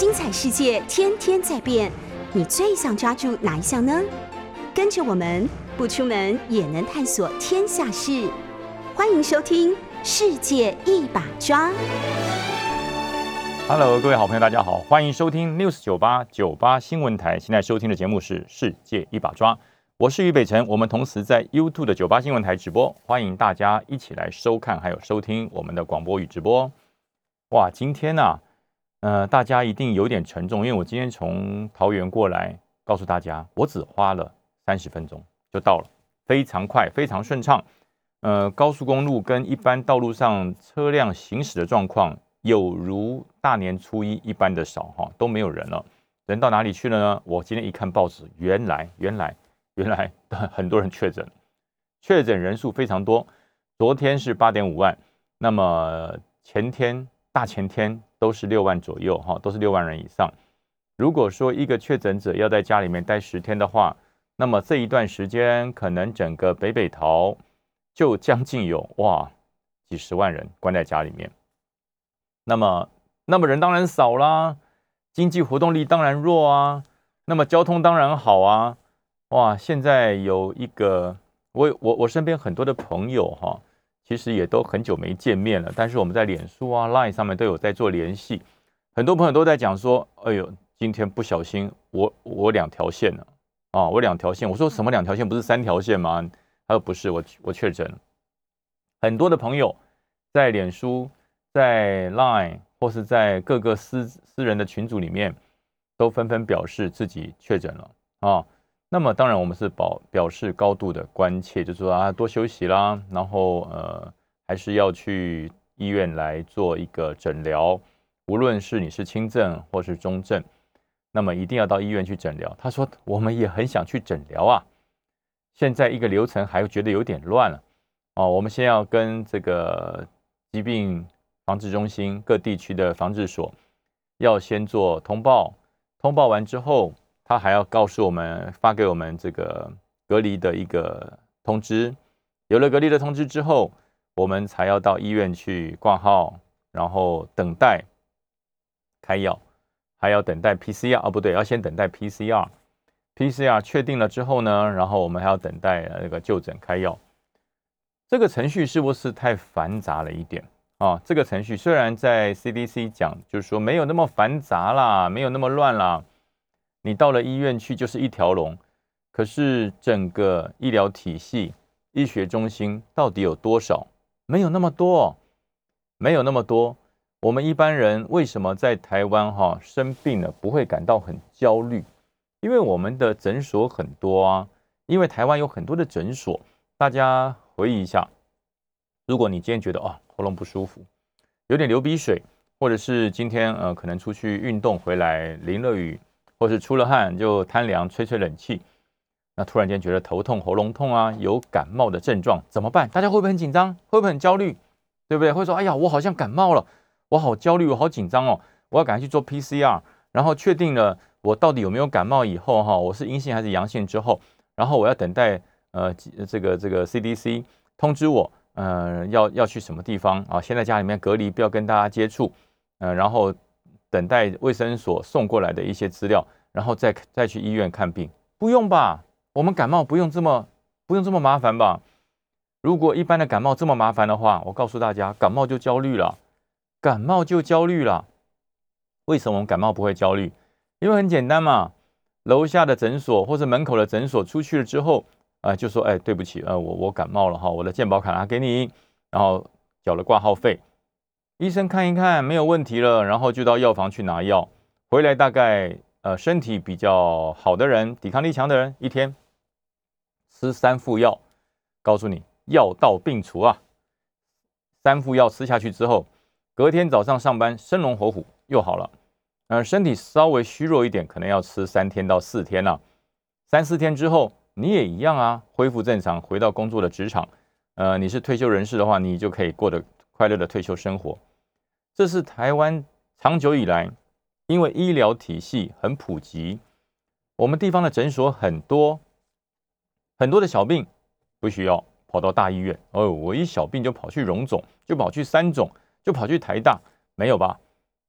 精彩世界天天在变，你最想抓住哪一项呢？跟着我们不出门也能探索天下事，欢迎收听《世界一把抓》。Hello，各位好朋友，大家好，欢迎收听 News 九八九八新闻台。现在收听的节目是《世界一把抓》，我是于北辰。我们同时在 YouTube 的九八新闻台直播，欢迎大家一起来收看，还有收听我们的广播与直播。哇，今天呢、呃，大家一定有点沉重，因为我今天从桃园过来，告诉大家，我只花了三十分钟就到了，非常快，非常顺畅。呃，高速公路跟一般道路上车辆行驶的状况，有如大年初一一般的少哈，都没有人了。人到哪里去了呢？我今天一看报纸，原来原来原来很多人确诊，确诊人数非常多。昨天是八点五万，那么前天、大前天都是六万左右哈，都是六万人以上。如果说一个确诊者要在家里面待十天的话，那么这一段时间可能整个北北桃就将近有哇几十万人关在家里面。那么，那么人当然少啦，经济活动力当然弱啊，那么交通当然好啊，哇！现在有一个，我我我身边很多的朋友哈，其实也都很久没见面了，但是我们在脸书啊、Line 上面都有在做联系，很多朋友都在讲说，哎呦，今天不小心我我两条线了啊，我两条线，我说什么两条线？不是三条线吗？他说不是，我我确诊了，很多的朋友在脸书。在 Line 或是在各个私私人的群组里面，都纷纷表示自己确诊了啊。那么当然我们是保表示高度的关切，就是说啊多休息啦，然后呃还是要去医院来做一个诊疗，无论是你是轻症或是中症，那么一定要到医院去诊疗。他说我们也很想去诊疗啊，现在一个流程还觉得有点乱了哦。我们先要跟这个疾病。防治中心各地区的防治所要先做通报，通报完之后，他还要告诉我们发给我们这个隔离的一个通知。有了隔离的通知之后，我们才要到医院去挂号，然后等待开药，还要等待 PCR 哦，不对，要先等待 PCR。PCR 确定了之后呢，然后我们还要等待那个就诊开药。这个程序是不是太繁杂了一点？啊，这个程序虽然在 CDC 讲，就是说没有那么繁杂啦，没有那么乱啦，你到了医院去就是一条龙。可是整个医疗体系、医学中心到底有多少？没有那么多哦，没有那么多。我们一般人为什么在台湾哈生病了不会感到很焦虑？因为我们的诊所很多啊，因为台湾有很多的诊所。大家回忆一下，如果你今天觉得啊，喉咙不舒服，有点流鼻水，或者是今天呃可能出去运动回来淋了雨，或是出了汗就贪凉吹吹冷气，那突然间觉得头痛、喉咙痛啊，有感冒的症状怎么办？大家会不会很紧张？会不会很焦虑？对不对？会说哎呀，我好像感冒了，我好焦虑，我好紧张哦，我要赶快去做 PCR，然后确定了我到底有没有感冒以后哈，我是阴性还是阳性之后，然后我要等待呃这个这个 CDC 通知我。呃，要要去什么地方啊？先在家里面隔离，不要跟大家接触。呃，然后等待卫生所送过来的一些资料，然后再再去医院看病。不用吧？我们感冒不用这么不用这么麻烦吧？如果一般的感冒这么麻烦的话，我告诉大家，感冒就焦虑了，感冒就焦虑了。为什么我们感冒不会焦虑？因为很简单嘛，楼下的诊所或者门口的诊所出去了之后。啊、就说哎，对不起，呃，我我感冒了哈，我的健保卡拿给你，然后缴了挂号费，医生看一看没有问题了，然后就到药房去拿药，回来大概呃身体比较好的人，抵抗力强的人，一天吃三副药，告诉你药到病除啊，三副药吃下去之后，隔天早上上班生龙活虎又好了，呃，身体稍微虚弱一点，可能要吃三天到四天了、三四天之后。你也一样啊，恢复正常，回到工作的职场。呃，你是退休人士的话，你就可以过得快乐的退休生活。这是台湾长久以来，因为医疗体系很普及，我们地方的诊所很多，很多的小病不需要跑到大医院。哦，我一小病就跑去荣总，就跑去三总，就跑去台大，没有吧？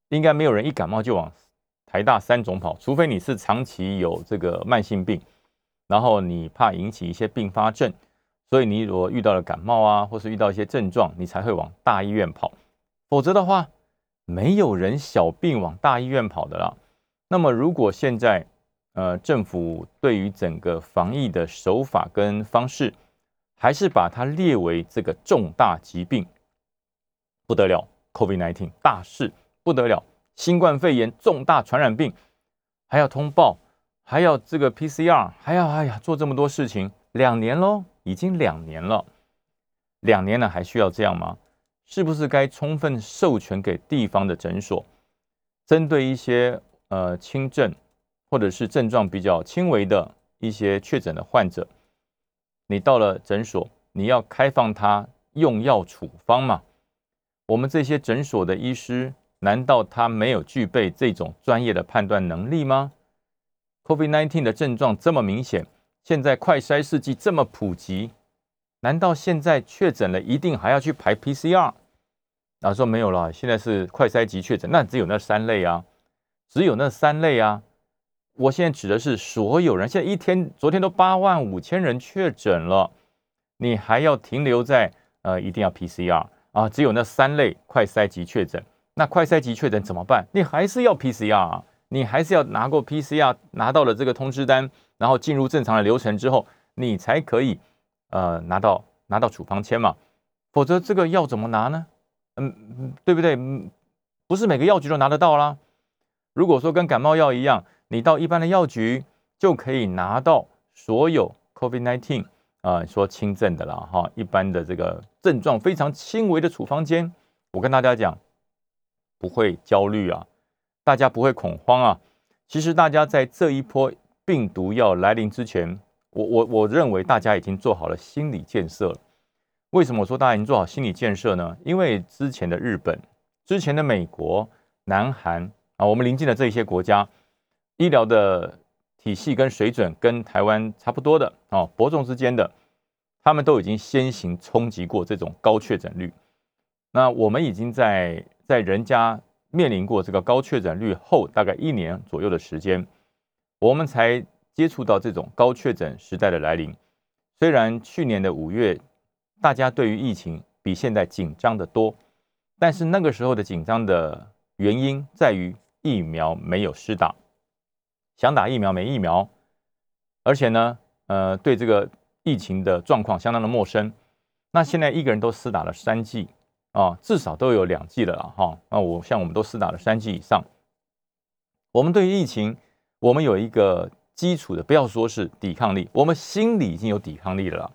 应该没有人一感冒就往台大三种跑，除非你是长期有这个慢性病，然后你怕引起一些并发症，所以你如果遇到了感冒啊，或是遇到一些症状，你才会往大医院跑。否则的话，没有人小病往大医院跑的啦。那么如果现在呃政府对于整个防疫的手法跟方式，还是把它列为这个重大疾病，不得了，COVID-19 大事不得了。新冠肺炎重大传染病，还要通报，还要这个 PCR，还要哎呀做这么多事情，两年喽，已经两年了，两年了还需要这样吗？是不是该充分授权给地方的诊所，针对一些呃轻症或者是症状比较轻微的一些确诊的患者，你到了诊所，你要开放他用药处方嘛？我们这些诊所的医师。难道他没有具备这种专业的判断能力吗？COVID-19 的症状这么明显，现在快筛试剂这么普及，难道现在确诊了一定还要去排 PCR？然后说没有了，现在是快筛级确诊，那只有那三类啊，只有那三类啊。我现在指的是所有人，现在一天，昨天都八万五千人确诊了，你还要停留在呃一定要 PCR 啊？只有那三类快筛级确诊。那快筛级确诊怎么办？你还是要 PCR 啊，你还是要拿过 PCR，拿到了这个通知单，然后进入正常的流程之后，你才可以呃拿到拿到处方签嘛。否则这个药怎么拿呢？嗯，对不对？不是每个药局都拿得到啦。如果说跟感冒药一样，你到一般的药局就可以拿到所有 COVID-19 啊说轻症的了哈，一般的这个症状非常轻微的处方间，我跟大家讲。不会焦虑啊，大家不会恐慌啊。其实大家在这一波病毒要来临之前，我我我认为大家已经做好了心理建设了。为什么我说大家已经做好心理建设呢？因为之前的日本、之前的美国、南韩啊，我们邻近的这些国家，医疗的体系跟水准跟台湾差不多的啊，伯仲之间的，他们都已经先行冲击过这种高确诊率。那我们已经在。在人家面临过这个高确诊率后，大概一年左右的时间，我们才接触到这种高确诊时代的来临。虽然去年的五月，大家对于疫情比现在紧张的多，但是那个时候的紧张的原因在于疫苗没有施打，想打疫苗没疫苗，而且呢，呃，对这个疫情的状况相当的陌生。那现在一个人都施打了三剂。啊，至少都有两剂了啦，哈。那我像我们都施打了三剂以上，我们对于疫情，我们有一个基础的，不要说是抵抗力，我们心里已经有抵抗力了。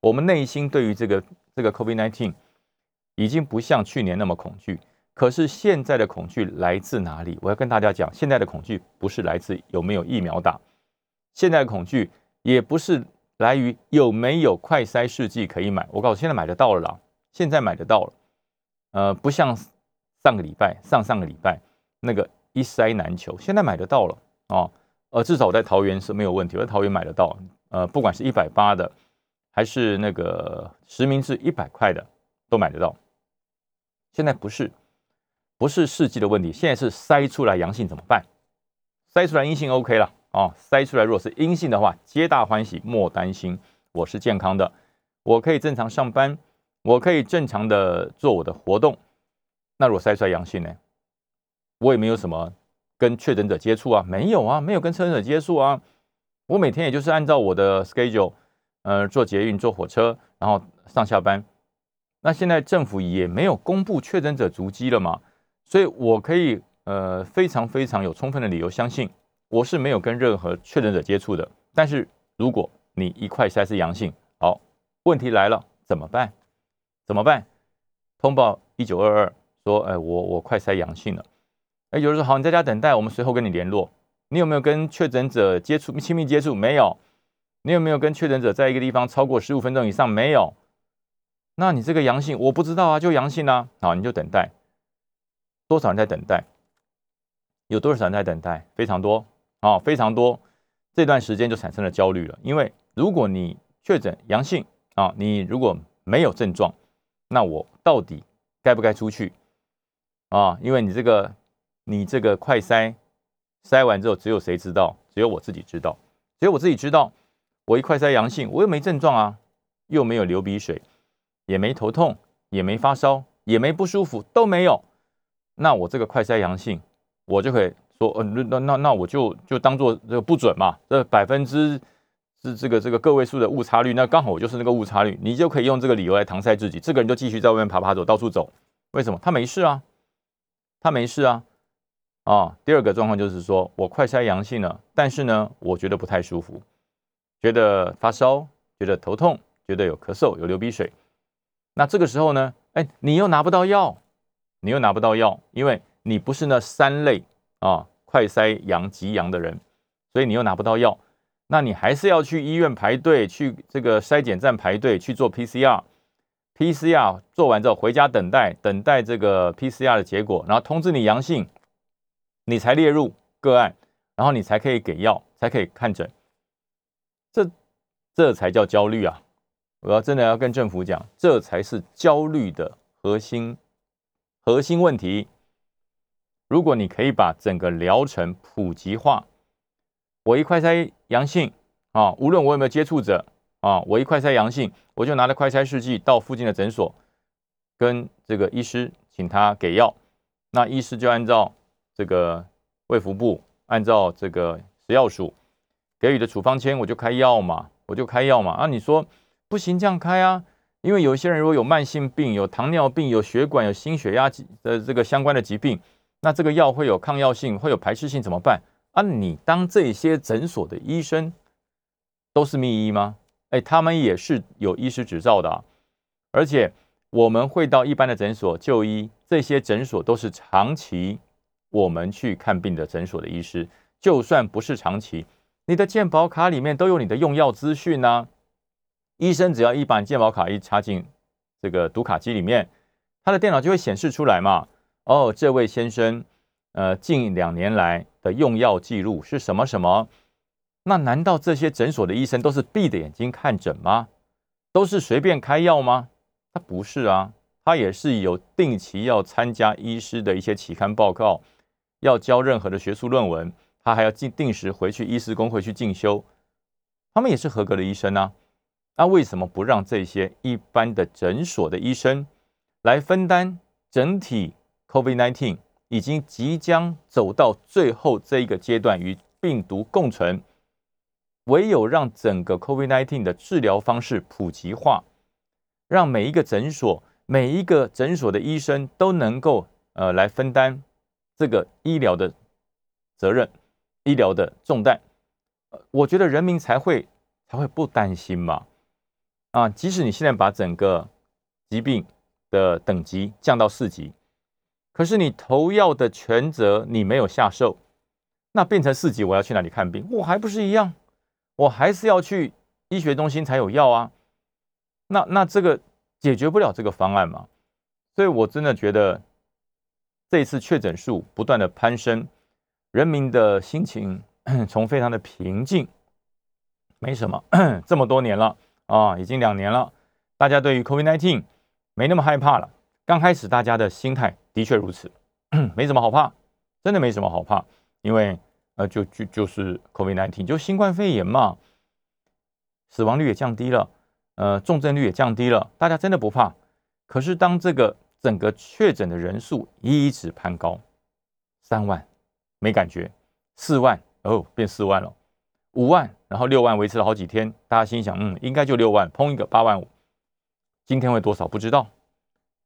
我们内心对于这个这个 COVID-19 已经不像去年那么恐惧。可是现在的恐惧来自哪里？我要跟大家讲，现在的恐惧不是来自有没有疫苗打，现在的恐惧也不是来于有没有快筛试剂可以买。我告诉你，现在买得到了啦，现在买得到了。呃，不像上个礼拜、上上个礼拜那个一筛难求，现在买得到了哦。呃，至少在桃园是没有问题，我在桃园买得到。呃，不管是一百八的，还是那个实名制一百块的，都买得到。现在不是不是试剂的问题，现在是筛出来阳性怎么办？筛出来阴性 OK 了哦。筛出来如果是阴性的话，皆大欢喜，莫担心，我是健康的，我可以正常上班。我可以正常的做我的活动，那如果筛出来阳性呢？我也没有什么跟确诊者接触啊，没有啊，没有跟确诊者接触啊。我每天也就是按照我的 schedule，呃，坐捷运、坐火车，然后上下班。那现在政府也没有公布确诊者足迹了嘛，所以我可以呃非常非常有充分的理由相信我是没有跟任何确诊者接触的。但是如果你一块筛是阳性，好，问题来了，怎么办？怎么办？通报一九二二说，哎，我我快筛阳性了。哎，有人说好，你在家等待，我们随后跟你联络。你有没有跟确诊者接触亲密接触？没有。你有没有跟确诊者在一个地方超过十五分钟以上？没有。那你这个阳性，我不知道啊，就阳性啊。好，你就等待。多少人在等待？有多少人在等待？非常多啊，非常多。这段时间就产生了焦虑了，因为如果你确诊阳性啊，你如果没有症状。那我到底该不该出去啊？因为你这个，你这个快筛筛完之后，只有谁知道？只有我自己知道，只有我自己知道。我一快筛阳性，我又没症状啊，又没有流鼻水，也没头痛，也没发烧，也没不舒服，都没有。那我这个快筛阳性，我就可以说，呃，那那那我就就当做这个不准嘛，这百分之是这个这个个位数的误差率，那刚好我就是那个误差率，你就可以用这个理由来搪塞自己。这个人就继续在外面爬爬走，到处走，为什么？他没事啊，他没事啊。啊，第二个状况就是说我快筛阳性了，但是呢，我觉得不太舒服，觉得发烧，觉得头痛，觉得有咳嗽，有流鼻水。那这个时候呢，哎，你又拿不到药，你又拿不到药，因为你不是那三类啊快筛阳极阳的人，所以你又拿不到药。那你还是要去医院排队，去这个筛检站排队去做 PCR，PCR 做完之后回家等待，等待这个 PCR 的结果，然后通知你阳性。你才列入个案，然后你才可以给药，才可以看诊，这这才叫焦虑啊！我要真的要跟政府讲，这才是焦虑的核心核心问题。如果你可以把整个疗程普及化，我一快筛阳性啊，无论我有没有接触者啊，我一快筛阳性，我就拿着快筛试剂到附近的诊所，跟这个医师请他给药，那医师就按照。这个卫福部按照这个食药署给予的处方签，我就开药嘛，我就开药嘛。啊，你说不行这样开啊？因为有一些人如果有慢性病、有糖尿病、有血管、有心血压的这个相关的疾病，那这个药会有抗药性、会有排斥性，怎么办？啊，你当这些诊所的医生都是秘医吗？哎，他们也是有医师执照的，而且我们会到一般的诊所就医，这些诊所都是长期。我们去看病的诊所的医师，就算不是长期，你的健保卡里面都有你的用药资讯呢。医生只要一把健保卡一插进这个读卡机里面，他的电脑就会显示出来嘛。哦，这位先生，呃，近两年来的用药记录是什么什么？那难道这些诊所的医生都是闭着眼睛看诊吗？都是随便开药吗？他不是啊，他也是有定期要参加医师的一些期刊报告。要交任何的学术论文，他还要进定时回去医师工会去进修，他们也是合格的医生啊。那为什么不让这些一般的诊所的医生来分担整体 COVID-19 已经即将走到最后这一个阶段与病毒共存？唯有让整个 COVID-19 的治疗方式普及化，让每一个诊所每一个诊所的医生都能够呃来分担。这个医疗的责任，医疗的重担，呃我觉得人民才会才会不担心嘛。啊，即使你现在把整个疾病的等级降到四级，可是你投药的权责你没有下授，那变成四级，我要去哪里看病？我还不是一样，我还是要去医学中心才有药啊。那那这个解决不了这个方案嘛？所以我真的觉得。这一次确诊数不断的攀升，人民的心情 从非常的平静，没什么，这么多年了啊，已经两年了，大家对于 COVID-19 没那么害怕了。刚开始大家的心态的确如此，没什么好怕，真的没什么好怕，因为呃，就就就是 COVID-19 就新冠肺炎嘛，死亡率也降低了，呃，重症率也降低了，大家真的不怕。可是当这个整个确诊的人数一直攀高，三万没感觉，四万哦变四万了，五万，然后六万维持了好几天，大家心想，嗯，应该就六万，碰一个八万五，今天会多少不知道，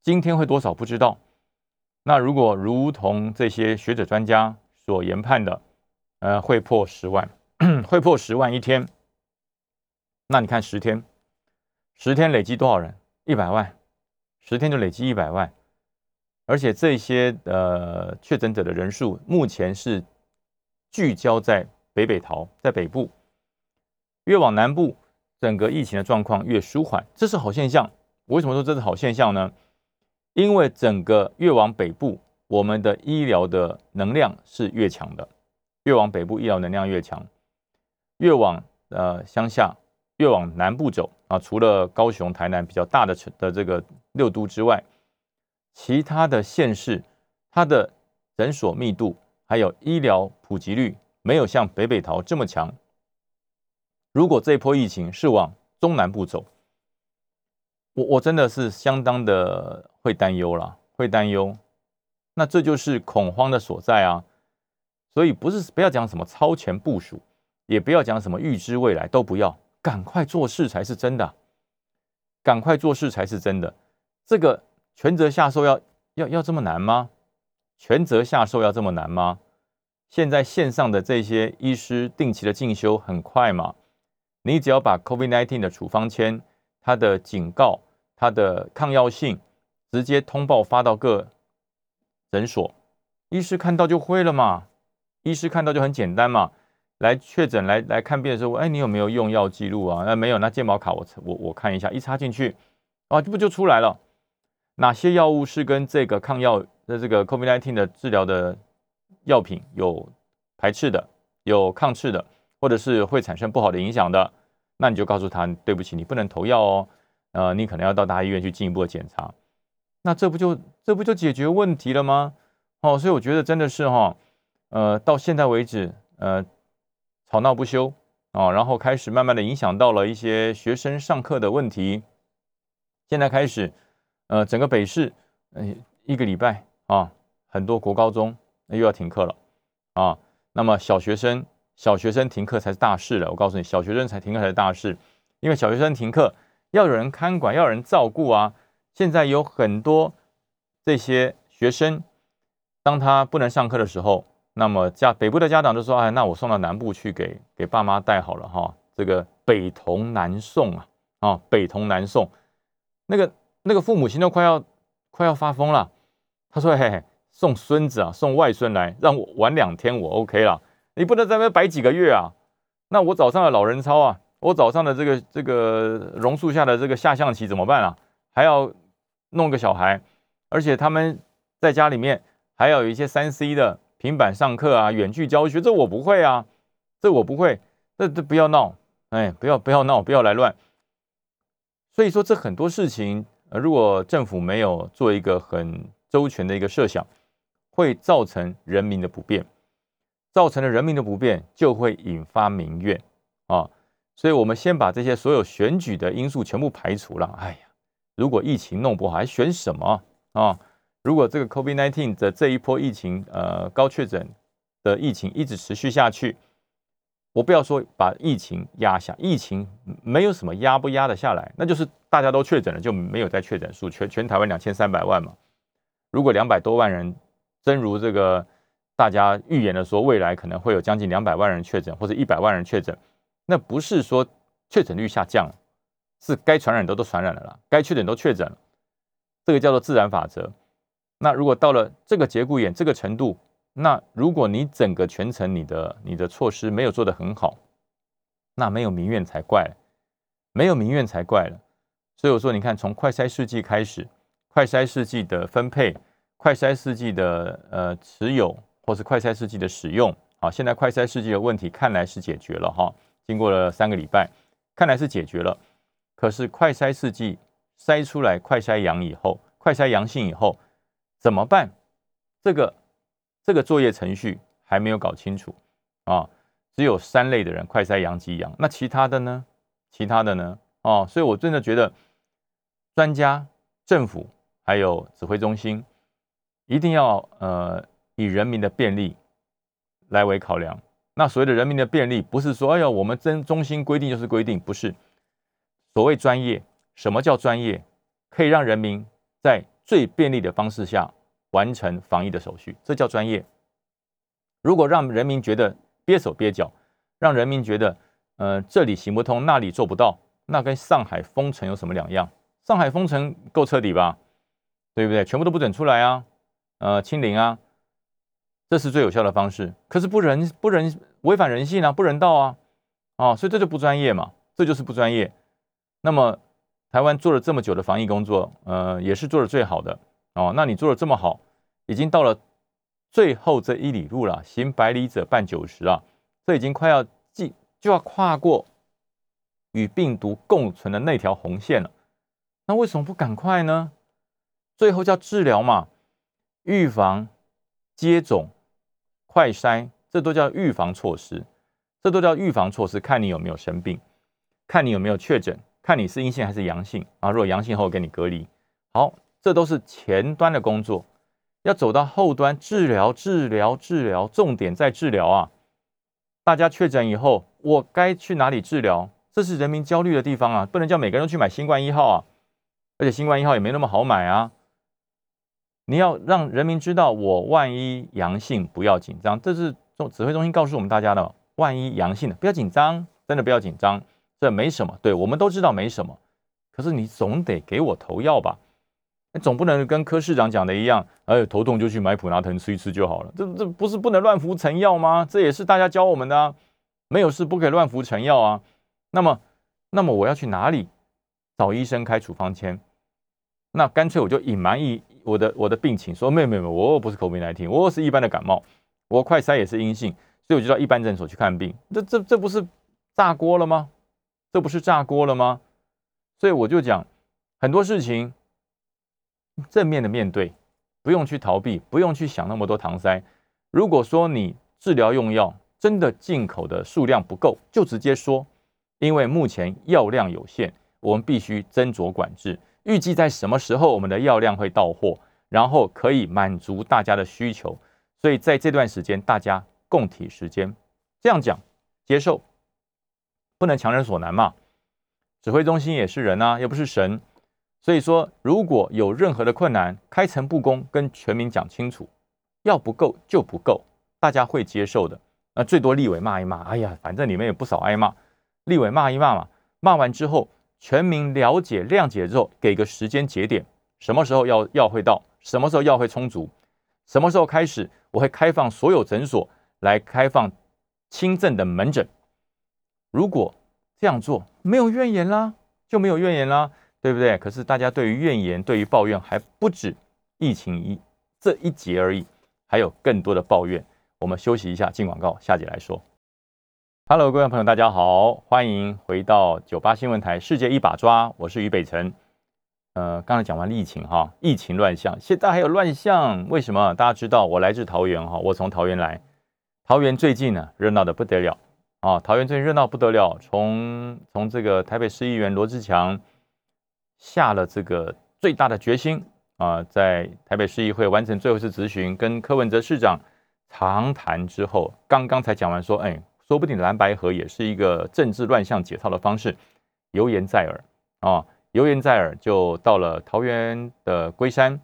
今天会多少不知道。那如果如同这些学者专家所研判的，呃，会破十万，会破十万一天，那你看十天，十天累积多少人？一百万。十天就累积一百万，而且这些呃确诊者的人数目前是聚焦在北北桃，在北部，越往南部，整个疫情的状况越舒缓，这是好现象。为什么说这是好现象呢？因为整个越往北部，我们的医疗的能量是越强的，越往北部医疗能量越强，越往呃乡下，越往南部走啊，除了高雄、台南比较大的城的这个。六都之外，其他的县市，它的诊所密度还有医疗普及率没有像北北桃这么强。如果这波疫情是往中南部走，我我真的是相当的会担忧了，会担忧。那这就是恐慌的所在啊！所以不是不要讲什么超前部署，也不要讲什么预知未来，都不要，赶快做事才是真的。赶快做事才是真的。这个权责下授要要要这么难吗？权责下授要这么难吗？现在线上的这些医师定期的进修很快嘛？你只要把 COVID-19 的处方签、它的警告、它的抗药性直接通报发到各。诊所医师看到就会了嘛，医师看到就很简单嘛。来确诊来来看病的时候，哎，你有没有用药记录啊？那没有，那健保卡我我我看一下，一插进去，啊，这不就出来了？哪些药物是跟这个抗药的这个 COVID-19 的治疗的药品有排斥的，有抗斥的，或者是会产生不好的影响的？那你就告诉他，对不起，你不能投药哦。呃，你可能要到大医院去进一步的检查。那这不就这不就解决问题了吗？哦，所以我觉得真的是哈，呃，到现在为止，呃，吵闹不休啊，然后开始慢慢的影响到了一些学生上课的问题。现在开始，呃，整个北市，嗯，一个礼拜啊，很多国高中又要停课了啊。那么小学生，小学生停课才是大事了。我告诉你，小学生才停课才是大事，因为小学生停课要有人看管，要有人照顾啊。现在有很多这些学生，当他不能上课的时候，那么家北部的家长就说：“哎，那我送到南部去给给爸妈带好了哈。”这个北同南送啊，啊，北同南送，那个那个父母亲都快要快要发疯了。他说：“嘿嘿，送孙子啊，送外孙来，让我玩两天，我 OK 了。你不能在那边摆几个月啊？那我早上的老人操啊，我早上的这个这个榕树下的这个下象棋怎么办啊？还要。”弄个小孩，而且他们在家里面还要有一些三 C 的平板上课啊，远距教学，这我不会啊，这我不会，这这不要闹，哎，不要不要闹，不要来乱。所以说，这很多事情，呃，如果政府没有做一个很周全的一个设想，会造成人民的不便，造成了人民的不便，就会引发民怨啊。所以我们先把这些所有选举的因素全部排除了，哎呀。如果疫情弄不好，还选什么啊？如果这个 COVID-19 的这一波疫情，呃，高确诊的疫情一直持续下去，我不要说把疫情压下，疫情没有什么压不压得下来，那就是大家都确诊了，就没有再确诊数，全全台湾两千三百万嘛。如果两百多万人，真如这个大家预言的说，未来可能会有将近两百万人确诊，或者一百万人确诊，那不是说确诊率下降。是该传染的都传染了啦，该确诊都确诊了，这个叫做自然法则。那如果到了这个节骨眼、这个程度，那如果你整个全程你的你的措施没有做得很好，那没有民怨才怪，没有民怨才怪了。所以我说，你看从快筛试剂开始，快筛试剂的分配、快筛试剂的呃持有，或是快筛试剂的使用，好，现在快筛试剂的问题看来是解决了哈，经过了三个礼拜，看来是解决了。可是快筛试剂筛出来快筛阳以后，快筛阳性以后怎么办？这个这个作业程序还没有搞清楚啊！只有三类的人快筛阳极阳，那其他的呢？其他的呢？哦，所以我真的觉得专家、政府还有指挥中心一定要呃以人民的便利来为考量。那所谓的人民的便利，不是说哎呀我们真中心规定就是规定，不是。所谓专业，什么叫专业？可以让人民在最便利的方式下完成防疫的手续，这叫专业。如果让人民觉得憋手憋脚，让人民觉得呃这里行不通，那里做不到，那跟上海封城有什么两样？上海封城够彻底吧？对不对？全部都不准出来啊，呃，清零啊，这是最有效的方式。可是不人不人违反人性啊，不人道啊，啊，所以这就不专业嘛，这就是不专业。那么，台湾做了这么久的防疫工作，呃，也是做的最好的哦。那你做的这么好，已经到了最后这一里路了，行百里者半九十啊，这已经快要进就要跨过与病毒共存的那条红线了。那为什么不赶快呢？最后叫治疗嘛，预防、接种、快筛，这都叫预防措施，这都叫预防措施。看你有没有生病，看你有没有确诊，看你是阴性还是阳性啊。如果阳性后给你隔离，好，这都是前端的工作。要走到后端治疗，治疗，治疗，重点在治疗啊！大家确诊以后，我该去哪里治疗？这是人民焦虑的地方啊！不能叫每个人都去买新冠一号啊！而且新冠一号也没那么好买啊！你要让人民知道，我万一阳性不要紧张，这是中指挥中心告诉我们大家的。万一阳性的不要紧张，真的不要紧张，这没什么。对我们都知道没什么，可是你总得给我投药吧？总不能跟柯市长讲的一样，哎，头痛就去买普拿疼吃一吃就好了。这这不是不能乱服成药吗？这也是大家教我们的啊。没有事不可以乱服成药啊。那么，那么我要去哪里找医生开处方签？那干脆我就隐瞒一我的我的病情，说没有没有，我不是口鼻难听，我是一般的感冒，我快筛也是阴性，所以我就到一般诊所去看病。这这这不是炸锅了吗？这不是炸锅了吗？所以我就讲很多事情。正面的面对，不用去逃避，不用去想那么多搪塞。如果说你治疗用药真的进口的数量不够，就直接说，因为目前药量有限，我们必须斟酌管制。预计在什么时候我们的药量会到货，然后可以满足大家的需求。所以在这段时间，大家共体时间，这样讲接受，不能强人所难嘛。指挥中心也是人啊，又不是神。所以说，如果有任何的困难，开诚布公跟全民讲清楚，药不够就不够，大家会接受的。那最多立委骂一骂，哎呀，反正你们也不少挨骂，立委骂一骂嘛，骂完之后，全民了解谅解之后，给个时间节点，什么时候药药会到，什么时候药会充足，什么时候开始，我会开放所有诊所来开放轻症的门诊。如果这样做，没有怨言啦，就没有怨言啦。对不对？可是大家对于怨言、对于抱怨还不止疫情一这一节而已，还有更多的抱怨。我们休息一下，进广告，下节来说。Hello，各位朋友，大家好，欢迎回到九八新闻台《世界一把抓》，我是于北辰。呃，刚才讲完疫情哈，疫情乱象，现在还有乱象，为什么？大家知道我来自桃园哈，我从桃园来，桃园最近呢热闹的不得了啊，桃园最近热闹不得了，从从这个台北市议员罗志强。下了这个最大的决心啊，在台北市议会完成最后一次质询，跟柯文哲市长长谈之后，刚刚才讲完说，哎，说不定蓝白河也是一个政治乱象解套的方式，油言在耳啊，油言在耳，就到了桃园的龟山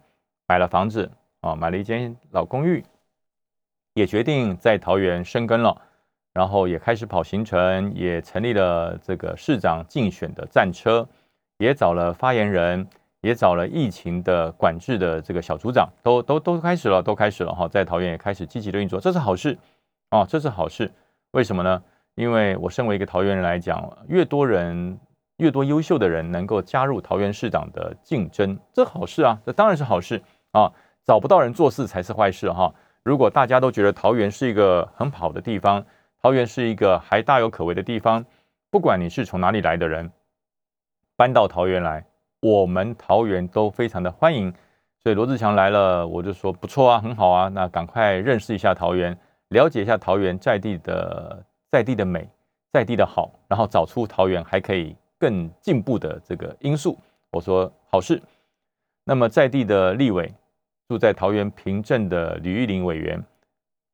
买了房子啊，买了一间老公寓，也决定在桃园生根了，然后也开始跑行程，也成立了这个市长竞选的战车。也找了发言人，也找了疫情的管制的这个小组长，都都都开始了，都开始了哈，在桃园也开始积极的运作，这是好事哦，这是好事。为什么呢？因为我身为一个桃园人来讲，越多人，越多优秀的人能够加入桃园市长的竞争，这好事啊，这当然是好事啊。找不到人做事才是坏事哈。如果大家都觉得桃园是一个很好的地方，桃园是一个还大有可为的地方，不管你是从哪里来的人。搬到桃园来，我们桃园都非常的欢迎，所以罗志强来了，我就说不错啊，很好啊，那赶快认识一下桃园，了解一下桃园在地的在地的美，在地的好，然后找出桃园还可以更进步的这个因素。我说好事。那么在地的立委住在桃园平镇的吕玉玲委员，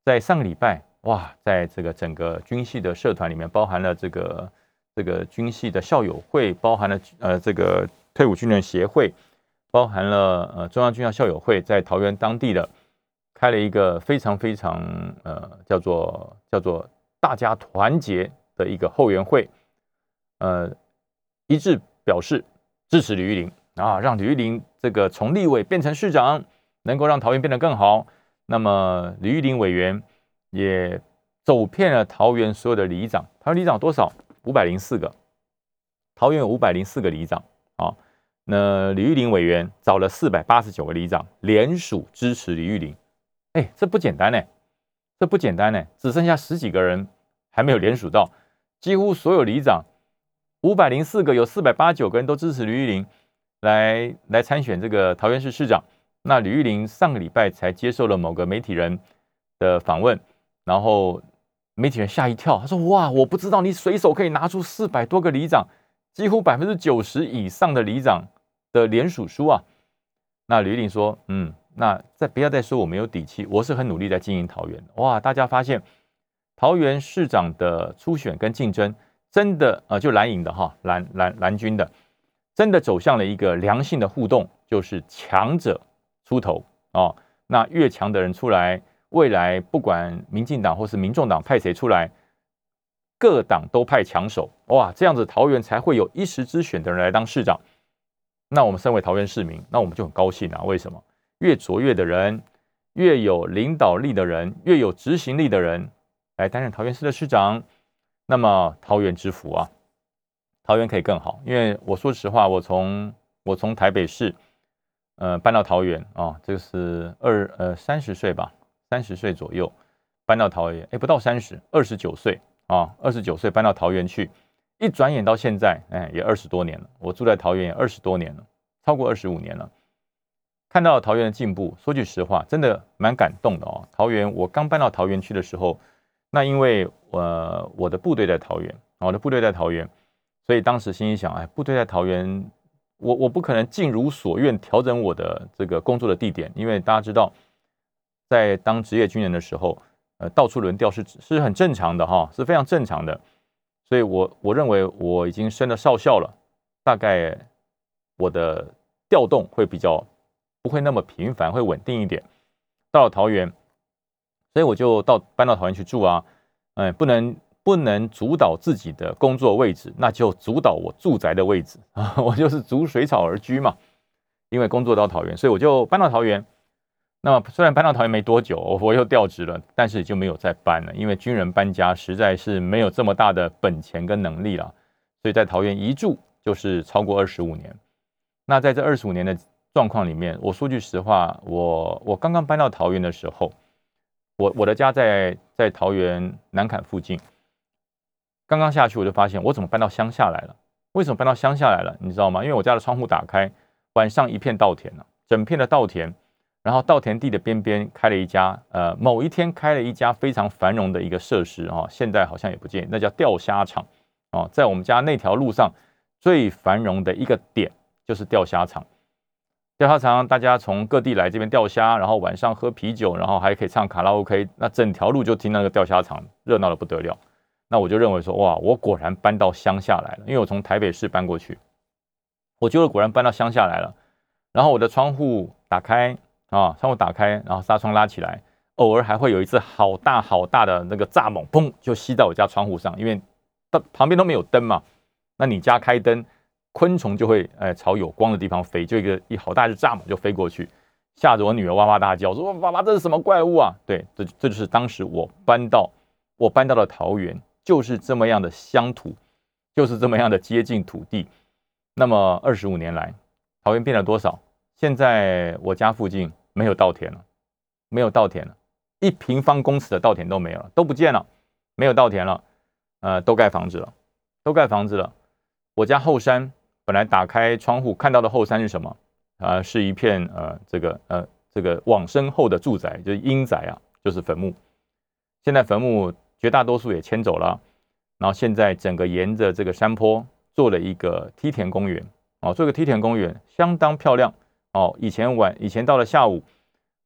在上个礼拜哇，在这个整个军系的社团里面，包含了这个。这个军系的校友会包含了呃，这个退伍军人协会，包含了呃中央军校校友会，在桃园当地的开了一个非常非常呃叫做叫做大家团结的一个后援会，呃一致表示支持吕玉玲啊，让吕玉玲这个从立委变成市长，能够让桃园变得更好。那么吕玉玲委员也走遍了桃园所有的里长，桃园里长多少？五百零四个，桃园有五百零四个里长啊。那李玉玲委员找了四百八十九个里长联署支持李玉玲，哎，这不简单呢，这不简单呢，只剩下十几个人还没有联署到，几乎所有里长五百零四个有四百八十九个人都支持李玉玲来来参选这个桃园市市长。那李玉玲上个礼拜才接受了某个媒体人的访问，然后媒体人吓一跳，他说：“哇，我不知道你随手可以拿出四百多个里长，几乎百分之九十以上的里长的联署书啊。”那吕玲说：“嗯，那再不要再说我没有底气，我是很努力在经营桃园。哇，大家发现桃园市长的初选跟竞争真的呃，就蓝营的哈，蓝蓝蓝军的，真的走向了一个良性的互动，就是强者出头哦。那越强的人出来，未来不管民进党或是民众党派谁出来，各党都派强手哇，这样子桃园才会有一时之选的人来当市长。”那我们身为桃园市民，那我们就很高兴啊！为什么？越卓越的人，越有领导力的人，越有执行力的人来担任桃园市的市长，那么桃园之福啊，桃园可以更好。因为我说实话，我从我从台北市，呃，搬到桃园啊，这个是二呃三十岁吧，三十岁左右搬到桃园，哎，不到三十，二十九岁啊，二十九岁搬到桃园去。一转眼到现在，哎，也二十多年了。我住在桃园也二十多年了，超过二十五年了。看到桃园的进步，说句实话，真的蛮感动的哦。桃园，我刚搬到桃园去的时候，那因为我我的部队在桃园，我的部队在桃园，所以当时心里想，哎，部队在桃园，我我不可能尽如所愿调整我的这个工作的地点，因为大家知道，在当职业军人的时候，呃，到处轮调是是很正常的哈，是非常正常的。所以，我我认为我已经升了少校了，大概我的调动会比较不会那么频繁，会稳定一点。到了桃园，所以我就到搬到桃园去住啊。嗯，不能不能主导自己的工作位置，那就主导我住宅的位置啊。我就是逐水草而居嘛，因为工作到桃园，所以我就搬到桃园。那么虽然搬到桃园没多久，我我又调职了，但是就没有再搬了，因为军人搬家实在是没有这么大的本钱跟能力了，所以在桃园一住就是超过二十五年。那在这二十五年的状况里面，我说句实话，我我刚刚搬到桃园的时候，我我的家在在桃园南坎附近，刚刚下去我就发现我怎么搬到乡下来了？为什么搬到乡下来了？你知道吗？因为我家的窗户打开，晚上一片稻田呢，整片的稻田。然后稻田地的边边开了一家，呃，某一天开了一家非常繁荣的一个设施啊，现在好像也不见，那叫钓虾场啊，在我们家那条路上最繁荣的一个点就是钓虾场。钓虾场大家从各地来这边钓虾，然后晚上喝啤酒，然后还可以唱卡拉 OK，那整条路就听那个钓虾场热闹的不得了。那我就认为说，哇，我果然搬到乡下来了，因为我从台北市搬过去，我觉得果然搬到乡下来了。然后我的窗户打开。啊，窗户打开，然后纱窗拉起来，偶尔还会有一次好大好大的那个蚱蜢，砰就吸在我家窗户上，因为到旁边都没有灯嘛。那你家开灯，昆虫就会哎朝有光的地方飞，就一个一好大只蚱蜢就飞过去，吓得我女儿哇哇大叫，说爸爸这是什么怪物啊？对，这这就是当时我搬到我搬到了桃园，就是这么样的乡土，就是这么样的接近土地。那么二十五年来，桃园变了多少？现在我家附近。没有稻田了，没有稻田了，一平方公尺的稻田都没有了，都不见了，没有稻田了，呃，都盖房子了，都盖房子了。我家后山本来打开窗户看到的后山是什么？啊，是一片呃，这个呃，这个往生后的住宅，就是阴宅啊，就是坟墓。现在坟墓绝大多数也迁走了，然后现在整个沿着这个山坡做了一个梯田公园，哦，做个梯田公园相当漂亮。哦，以前晚以前到了下午，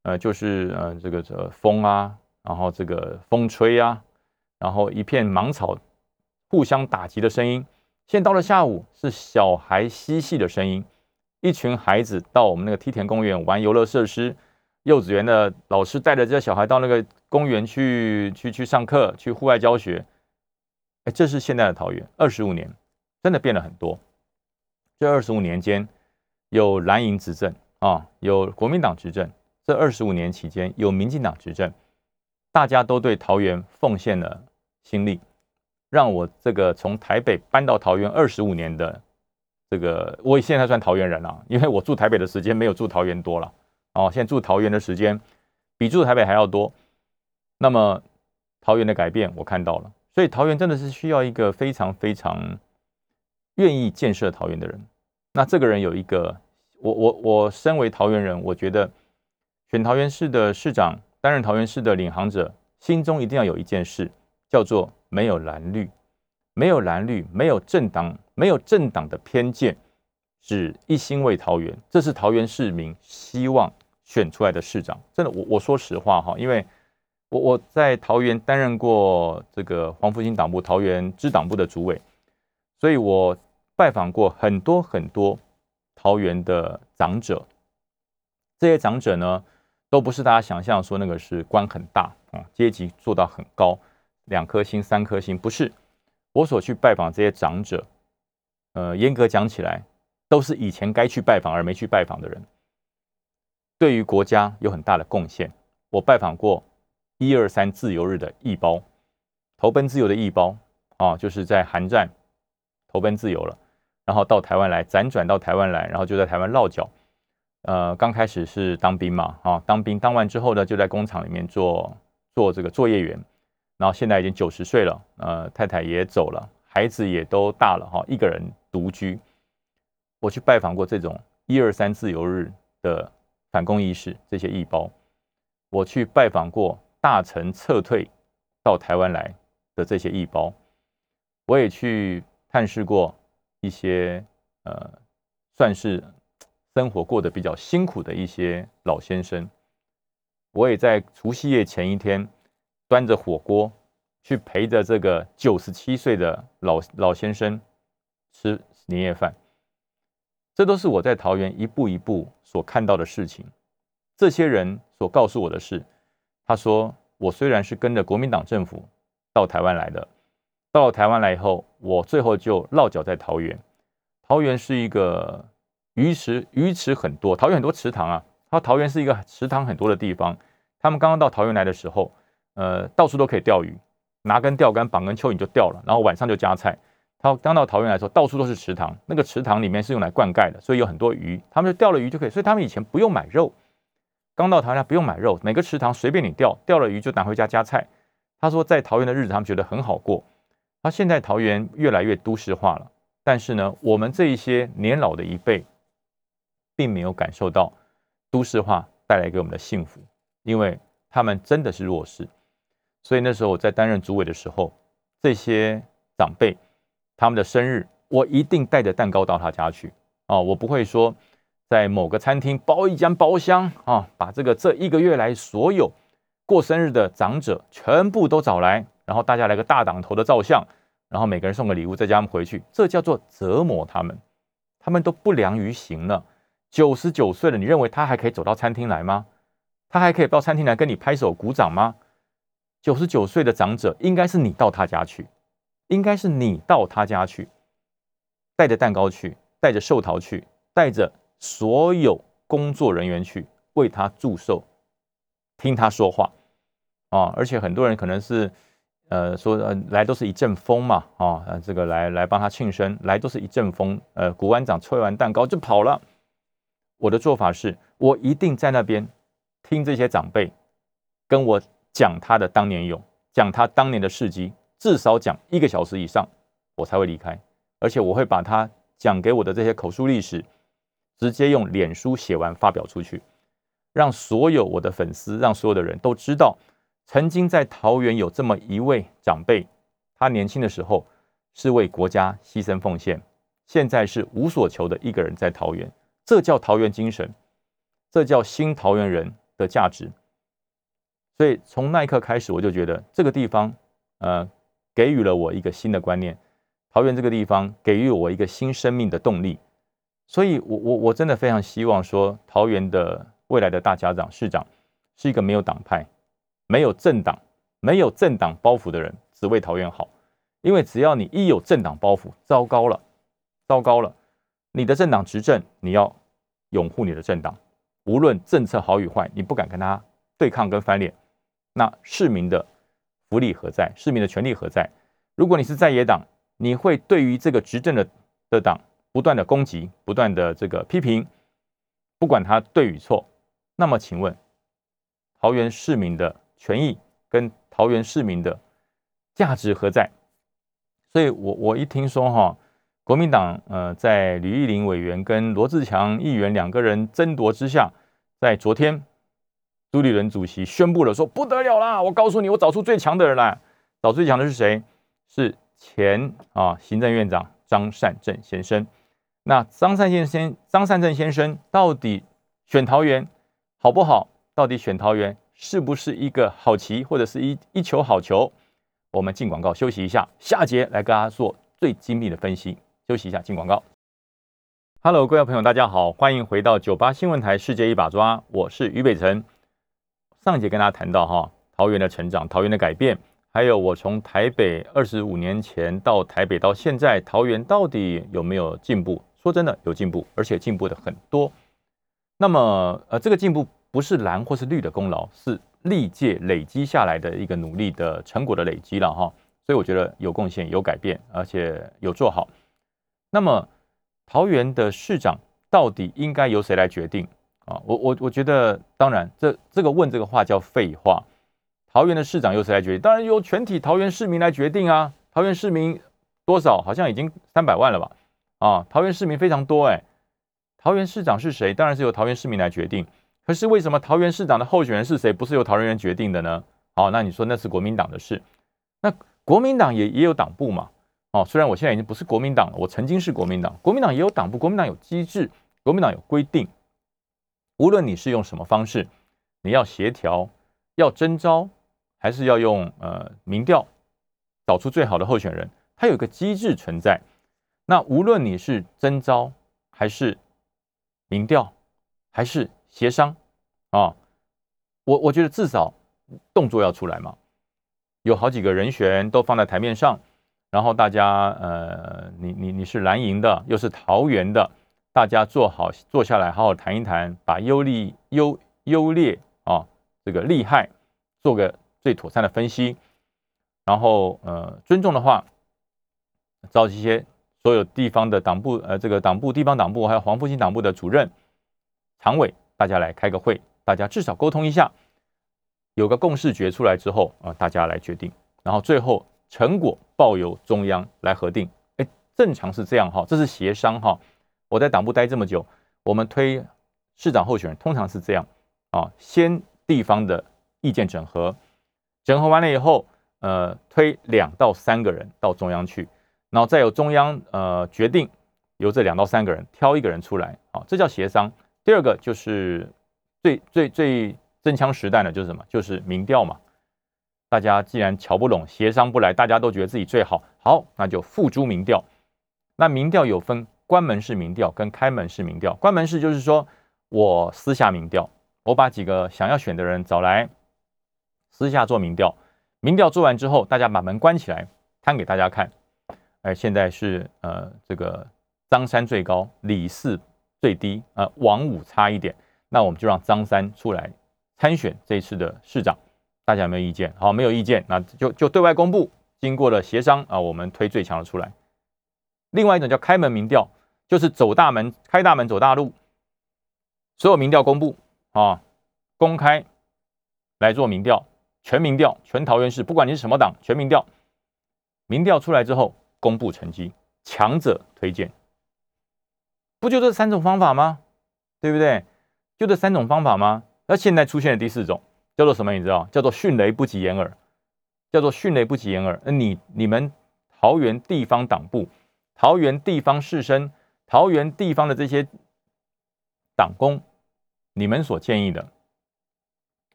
呃，就是呃这个这风啊，然后这个风吹啊，然后一片芒草互相打击的声音。现在到了下午是小孩嬉戏的声音，一群孩子到我们那个梯田公园玩游乐设施，幼稚园的老师带着这些小孩到那个公园去去去上课，去户外教学。哎，这是现在的桃园，二十五年真的变了很多。这二十五年间。有蓝营执政啊，有国民党执政。这二十五年期间，有民进党执政，大家都对桃园奉献了心力，让我这个从台北搬到桃园二十五年的这个，我现在算桃园人了，因为我住台北的时间没有住桃园多了哦。现在住桃园的时间比住台北还要多。那么桃园的改变我看到了，所以桃园真的是需要一个非常非常愿意建设桃园的人。那这个人有一个。我我我身为桃园人，我觉得选桃园市的市长，担任桃园市的领航者，心中一定要有一件事，叫做没有蓝绿，没有蓝绿，没有政党，没有政党的偏见，只一心为桃园。这是桃园市民希望选出来的市长。真的，我我说实话哈，因为我我在桃园担任过这个黄复兴党部桃园支党部的主委，所以我拜访过很多很多桃园的长者。这些长者呢，都不是大家想象说那个是官很大啊，阶级做到很高，两颗星、三颗星，不是。我所去拜访这些长者，呃，严格讲起来，都是以前该去拜访而没去拜访的人，对于国家有很大的贡献。我拜访过一二三自由日的义包，投奔自由的义包啊，就是在韩战投奔自由了，然后到台湾来辗转到台湾来，然后就在台湾落脚。呃，刚开始是当兵嘛，啊，当兵当完之后呢，就在工厂里面做做这个作业员，然后现在已经九十岁了，呃，太太也走了，孩子也都大了，哈，一个人独居。我去拜访过这种一二三自由日的反攻义士，这些义胞，我去拜访过大臣撤退到台湾来的这些义胞，我也去探视过一些呃，算是。生活过得比较辛苦的一些老先生，我也在除夕夜前一天端着火锅去陪着这个九十七岁的老老先生吃年夜饭。这都是我在桃园一步一步所看到的事情。这些人所告诉我的是，他说：“我虽然是跟着国民党政府到台湾来的，到了台湾来以后，我最后就落脚在桃园。桃园是一个。”鱼池鱼池很多，桃园很多池塘啊。它桃园是一个池塘很多的地方。他们刚刚到桃园来的时候，呃，到处都可以钓鱼，拿根钓竿绑根蚯蚓就钓了，然后晚上就夹菜。他刚到桃园来说，到处都是池塘，那个池塘里面是用来灌溉的，所以有很多鱼，他们就钓了鱼就可以。所以他们以前不用买肉，刚到桃园不用买肉，每个池塘随便你钓，钓了鱼就拿回家夹菜。他说在桃园的日子他们觉得很好过。他现在桃园越来越都市化了，但是呢，我们这一些年老的一辈。并没有感受到都市化带来给我们的幸福，因为他们真的是弱势。所以那时候我在担任主委的时候，这些长辈他们的生日，我一定带着蛋糕到他家去啊！我不会说在某个餐厅包一间包厢啊，把这个这一个月来所有过生日的长者全部都找来，然后大家来个大档头的照相，然后每个人送个礼物再叫他们回去，这叫做折磨他们，他们都不良于行了。九十九岁了，你认为他还可以走到餐厅来吗？他还可以到餐厅来跟你拍手鼓掌吗？九十九岁的长者，应该是你到他家去，应该是你到他家去，带着蛋糕去，带着寿桃去，带着所有工作人员去为他祝寿，听他说话啊！而且很多人可能是呃说呃来都是一阵风嘛啊，这个来来帮他庆生，来都是一阵风，呃，古玩长吹完蛋糕就跑了。我的做法是，我一定在那边听这些长辈跟我讲他的当年勇，讲他当年的事迹，至少讲一个小时以上，我才会离开。而且我会把他讲给我的这些口述历史，直接用脸书写完发表出去，让所有我的粉丝，让所有的人都知道，曾经在桃园有这么一位长辈，他年轻的时候是为国家牺牲奉献，现在是无所求的一个人在桃园。这叫桃园精神，这叫新桃园人的价值。所以从那一刻开始，我就觉得这个地方，呃，给予了我一个新的观念。桃园这个地方给予我一个新生命的动力。所以，我我我真的非常希望说，桃园的未来的大家长、市长是一个没有党派、没有政党、没有政党包袱的人，只为桃园好。因为只要你一有政党包袱，糟糕了，糟糕了。你的政党执政，你要拥护你的政党，无论政策好与坏，你不敢跟他对抗跟翻脸，那市民的福利何在？市民的权利何在？如果你是在野党，你会对于这个执政的的党不断的攻击，不断的这个批评，不管他对与错，那么请问，桃园市民的权益跟桃园市民的价值何在？所以我我一听说哈。国民党呃，在吕玉玲委员跟罗志强议员两个人争夺之下，在昨天朱立伦主席宣布了，说不得了啦！我告诉你，我找出最强的人来。找最强的是谁？是前啊行政院长张善政先生。那张善先生，张善政先生到底选桃园好不好？到底选桃园是不是一个好棋，或者是一一球好球？我们进广告休息一下，下节来跟大家做最精密的分析。休息一下，进广告。Hello，各位朋友，大家好，欢迎回到九八新闻台《世界一把抓》，我是于北辰。上节跟大家谈到哈桃园的成长、桃园的改变，还有我从台北二十五年前到台北到现在，桃园到底有没有进步？说真的，有进步，而且进步的很多。那么，呃，这个进步不是蓝或是绿的功劳，是历届累积下来的一个努力的成果的累积了哈。所以我觉得有贡献、有改变，而且有做好。那么，桃园的市长到底应该由谁来决定？啊，我我我觉得，当然，这这个问这个话叫废话。桃园的市长由谁来决定？当然由全体桃园市民来决定啊。桃园市民多少？好像已经三百万了吧？啊，桃园市民非常多哎。桃园市长是谁？当然是由桃园市民来决定。可是为什么桃园市长的候选人是谁？不是由桃园人决定的呢？好，那你说那是国民党的事。那国民党也也有党部嘛？哦，虽然我现在已经不是国民党了，我曾经是国民党。国民党也有党部，国民党有机制，国民党有规定。无论你是用什么方式，你要协调、要征召，还是要用呃民调找出最好的候选人，它有一个机制存在。那无论你是征召，还是民调，还是协商啊，我我觉得至少动作要出来嘛。有好几个人选都放在台面上，然后大家呃，你你你是蓝营的，又是桃园的。大家坐好，坐下来好好谈一谈，把优利优优劣啊，这个利害做个最妥善的分析，然后呃，尊重的话，召集一些所有地方的党部呃，这个党部、地方党部还有黄复兴党部的主任、常委，大家来开个会，大家至少沟通一下，有个共识决出来之后啊，大家来决定，然后最后成果报由中央来核定。哎，正常是这样哈，这是协商哈。我在党部待这么久，我们推市长候选人通常是这样啊，先地方的意见整合，整合完了以后，呃，推两到三个人到中央去，然后再由中央呃决定由这两到三个人挑一个人出来，啊，这叫协商。第二个就是最最最真枪实弹的，就是什么？就是民调嘛。大家既然瞧不拢，协商不来，大家都觉得自己最好，好，那就付诸民调。那民调有分。关门式民调跟开门式民调，关门式就是说我私下民调，我把几个想要选的人找来，私下做民调，民调做完之后，大家把门关起来，摊给大家看。哎，现在是呃这个张三最高，李四最低，呃王五差一点，那我们就让张三出来参选这次的市长，大家有没有意见？好，没有意见，那就就对外公布，经过了协商啊，我们推最强的出来。另外一种叫开门民调。就是走大门，开大门走大路，所有民调公布啊，公开来做民调，全民调，全桃园市，不管你是什么党，全民调，民调出来之后公布成绩，强者推荐，不就这三种方法吗？对不对？就这三种方法吗？那现在出现了第四种，叫做什么？你知道？叫做迅雷不及掩耳，叫做迅雷不及掩耳。那你你们桃园地方党部，桃园地方士绅。桃园地方的这些党工，你们所建议的，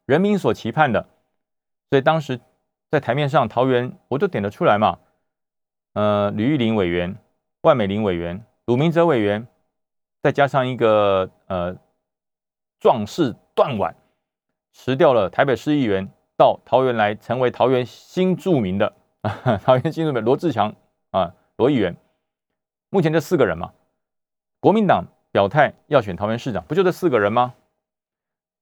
人民所期盼的，所以当时在台面上，桃园我就点得出来嘛。呃，吕玉玲委员、万美玲委员、鲁明哲委员，再加上一个呃壮士断腕，辞掉了台北市议员，到桃园来成为桃园新著名的啊 桃园新著名罗志强啊，罗议员，目前这四个人嘛。国民党表态要选桃园市长，不就这四个人吗？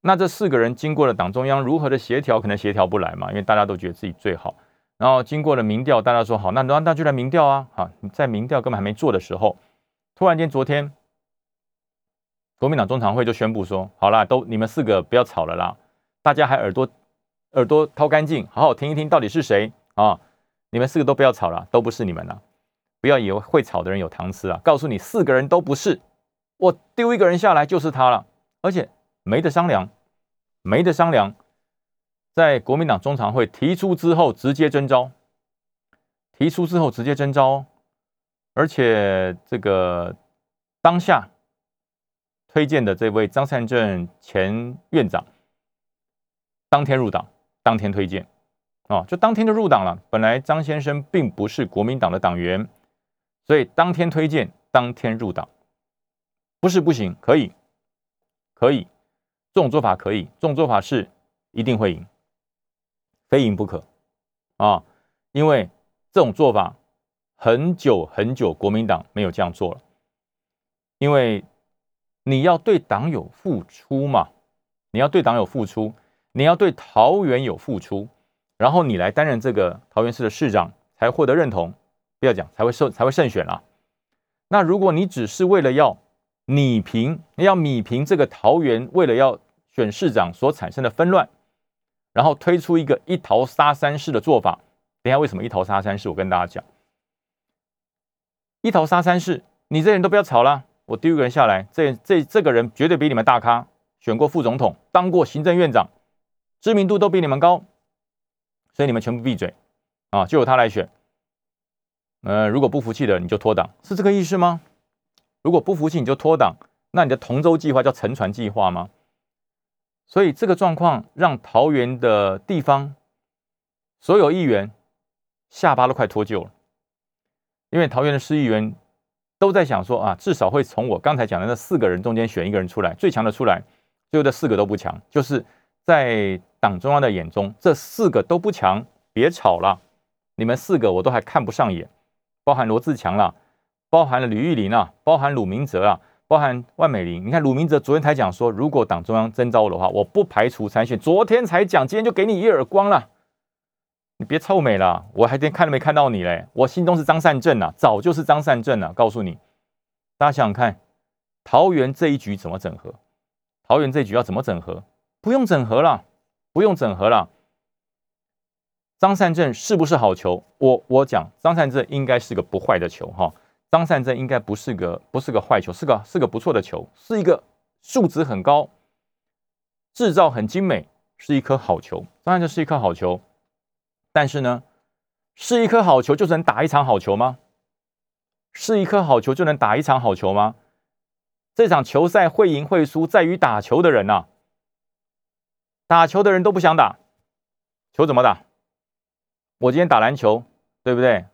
那这四个人经过了党中央如何的协调，可能协调不来嘛？因为大家都觉得自己最好。然后经过了民调，大家说好，那那那就来民调啊！好，在民调根本还没做的时候，突然间昨天，国民党中常会就宣布说，好啦，都你们四个不要吵了啦，大家还耳朵耳朵掏干净，好好听一听到底是谁啊？你们四个都不要吵了，都不是你们了。不要以为会吵的人有糖吃啊！告诉你，四个人都不是，我丢一个人下来就是他了，而且没得商量，没得商量，在国民党中常会提出之后直接征召，提出之后直接征召，而且这个当下推荐的这位张善政前院长，当天入党，当天推荐，啊，就当天就入党了。本来张先生并不是国民党的党员，所以当天推荐，当天入党，不是不行，可以，可以。这种做法可以，这种做法是一定会赢，非赢不可啊！因为这种做法很久很久，国民党没有这样做了。因为你要对党有付出嘛，你要对党有付出，你要对桃园有付出，然后你来担任这个桃园市的市长，才获得认同。不要讲才会胜才会胜选啊。那如果你只是为了要米平，要米平这个桃园，为了要选市长所产生的纷乱，然后推出一个一桃杀三士的做法。等下为什么一桃杀三士？我跟大家讲，一桃杀三士，你这人都不要吵了，我丢一个人下来，这这这个人绝对比你们大咖，选过副总统，当过行政院长，知名度都比你们高，所以你们全部闭嘴啊，就由他来选。呃，如果不服气的，你就脱党，是这个意思吗？如果不服气，你就脱党，那你的同舟计划叫沉船计划吗？所以这个状况让桃园的地方所有议员下巴都快脱臼了，因为桃园的市议员都在想说啊，至少会从我刚才讲的那四个人中间选一个人出来，最强的出来。最后这四个都不强，就是在党中央的眼中，这四个都不强，别吵了，你们四个我都还看不上眼，包含罗志强啦，包含了吕玉林啊，包含鲁明哲啊。包含万美玲，你看鲁明哲昨天才讲说，如果党中央征召我的话，我不排除参选。昨天才讲，今天就给你一耳光了，你别臭美了，我还连看都没看到你嘞，我心中是张善政啊，早就是张善政了。告诉你，大家想想看，桃园这一局怎么整合？桃园这一局要怎么整合？不用整合了，不用整合了。张善政是不是好球？我我讲，张善政应该是个不坏的球哈。张善政应该不是个不是个坏球，是个是个不错的球，是一个数值很高、制造很精美，是一颗好球。张善政是一颗好球，但是呢，是一颗好球就能打一场好球吗？是一颗好球就能打一场好球吗？这场球赛会赢会输在于打球的人呐，打球的人都不想打，球怎么打？我今天打篮球，对不对？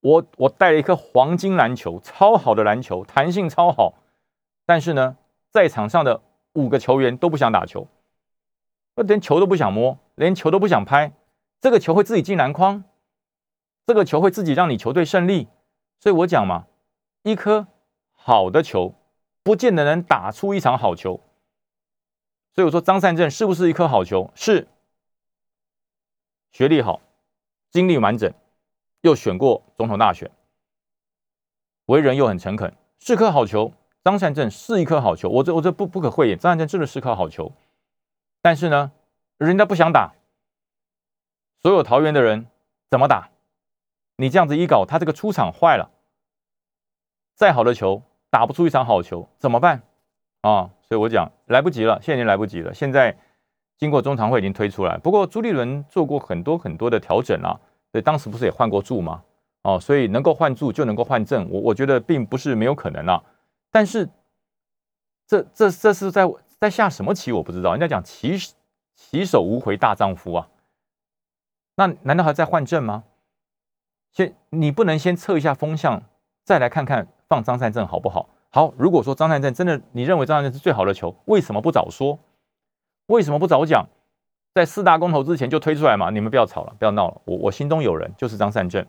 我我带了一颗黄金篮球，超好的篮球，弹性超好。但是呢，在场上的五个球员都不想打球，我连球都不想摸，连球都不想拍。这个球会自己进篮筐，这个球会自己让你球队胜利。所以我讲嘛，一颗好的球，不见得能打出一场好球。所以我说张善政是不是一颗好球？是，学历好，经历完整。又选过总统大选，为人又很诚恳，是颗好球。张善政是一颗好球，我这我这不不可讳言，张善政真的是颗好球。但是呢，人家不想打，所有桃园的人怎么打？你这样子一搞，他这个出场坏了，再好的球打不出一场好球，怎么办啊？所以我讲来不及了，现在已经来不及了。现在经过中常会已经推出来，不过朱立伦做过很多很多的调整啊。对，当时不是也换过柱吗？哦，所以能够换柱就能够换正，我我觉得并不是没有可能啊。但是这这这是在在下什么棋？我不知道。人家讲棋棋手无回大丈夫啊，那难道还在换阵吗？先你不能先测一下风向，再来看看放张善政好不好？好，如果说张善政真的你认为张善政是最好的球，为什么不早说？为什么不早讲？在四大公投之前就推出来嘛？你们不要吵了，不要闹了。我我心中有人，就是张善政。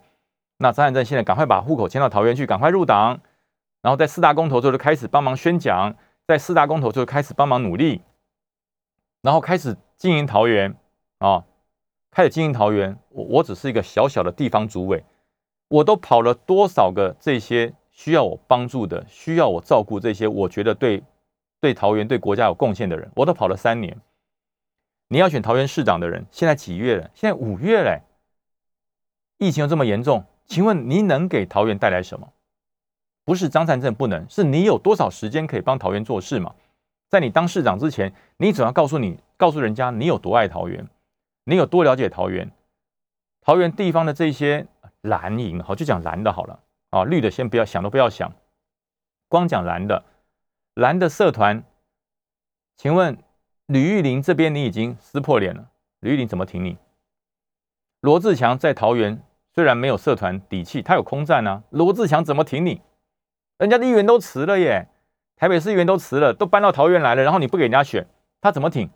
那张善政现在赶快把户口迁到桃园去，赶快入党。然后在四大公投之后就开始帮忙宣讲，在四大公投之后开始帮忙努力，然后开始经营桃园啊，开始经营桃园。我我只是一个小小的地方主委，我都跑了多少个这些需要我帮助的、需要我照顾这些我觉得对对桃园、对国家有贡献的人，我都跑了三年。你要选桃园市长的人，现在几月了？现在五月嘞，疫情又这么严重，请问你能给桃园带来什么？不是张善政不能，是你有多少时间可以帮桃园做事嘛？在你当市长之前，你总要告诉你告诉人家你有多爱桃园，你有多了解桃园，桃园地方的这些蓝营，好就讲蓝的好了啊，绿的先不要想都不要想，光讲蓝的，蓝的社团，请问吕玉玲这边你已经撕破脸了，吕玉玲怎么挺你？罗志强在桃园虽然没有社团底气，他有空战啊，罗志强怎么挺你？人家的议员都辞了耶。台北市议员都辞了，都搬到桃园来了，然后你不给人家选，他怎么挺？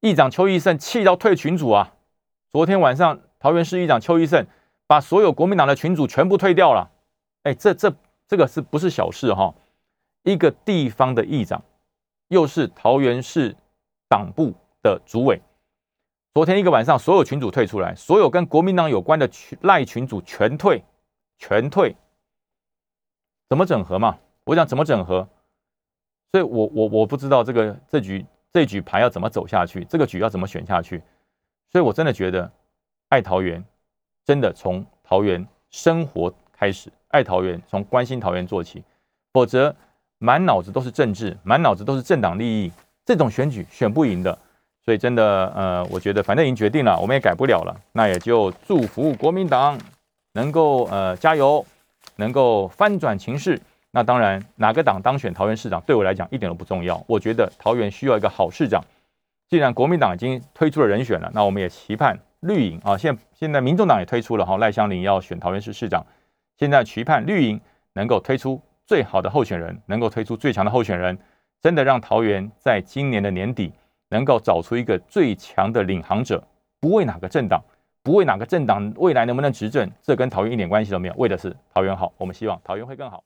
议长邱义胜气到退群组啊！昨天晚上，桃园市议长邱义胜把所有国民党的群组全部退掉了。哎，这这这个是不是小事哈？一个地方的议长，又是桃园市党部的主委，昨天一个晚上，所有群组退出来，所有跟国民党有关的群赖群组全退，全退。怎么整合嘛？我想怎么整合，所以我我我不知道这个这局这局牌要怎么走下去，这个局要怎么选下去，所以我真的觉得爱桃园真的从桃园生活开始，爱桃园从关心桃园做起，否则满脑子都是政治，满脑子都是政党利益，这种选举选不赢的。所以真的呃，我觉得反正已经决定了，我们也改不了了，那也就祝福国民党能够呃加油。能够翻转情势，那当然哪个党当选桃园市长对我来讲一点都不重要。我觉得桃园需要一个好市长。既然国民党已经推出了人选了，那我们也期盼绿营啊，现现在民众党也推出了哈赖香林要选桃园市市长，现在期盼绿营能够推出最好的候选人，能够推出最强的候选人，真的让桃园在今年的年底能够找出一个最强的领航者，不为哪个政党。不为哪个政党未来能不能执政，这跟桃园一点关系都没有，为的是桃园好。我们希望桃园会更好。